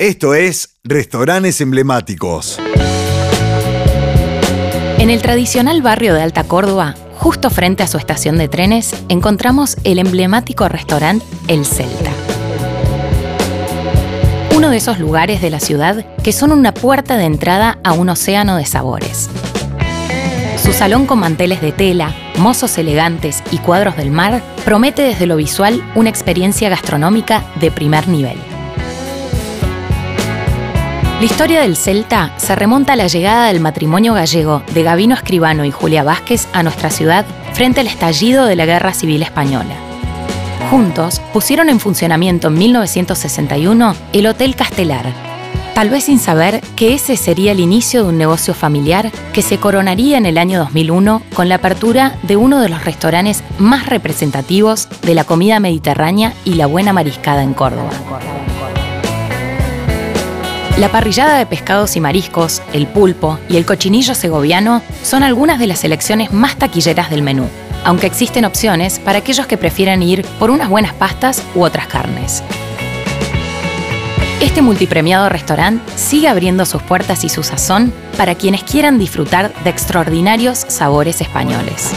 Esto es Restaurantes Emblemáticos. En el tradicional barrio de Alta Córdoba, justo frente a su estación de trenes, encontramos el emblemático restaurante El Celta. Uno de esos lugares de la ciudad que son una puerta de entrada a un océano de sabores. Su salón con manteles de tela, mozos elegantes y cuadros del mar promete desde lo visual una experiencia gastronómica de primer nivel. La historia del Celta se remonta a la llegada del matrimonio gallego de Gavino Escribano y Julia Vázquez a nuestra ciudad frente al estallido de la Guerra Civil Española. Juntos pusieron en funcionamiento en 1961 el Hotel Castelar, tal vez sin saber que ese sería el inicio de un negocio familiar que se coronaría en el año 2001 con la apertura de uno de los restaurantes más representativos de la comida mediterránea y la buena mariscada en Córdoba. La parrillada de pescados y mariscos, el pulpo y el cochinillo segoviano son algunas de las selecciones más taquilleras del menú, aunque existen opciones para aquellos que prefieren ir por unas buenas pastas u otras carnes. Este multipremiado restaurante sigue abriendo sus puertas y su sazón para quienes quieran disfrutar de extraordinarios sabores españoles.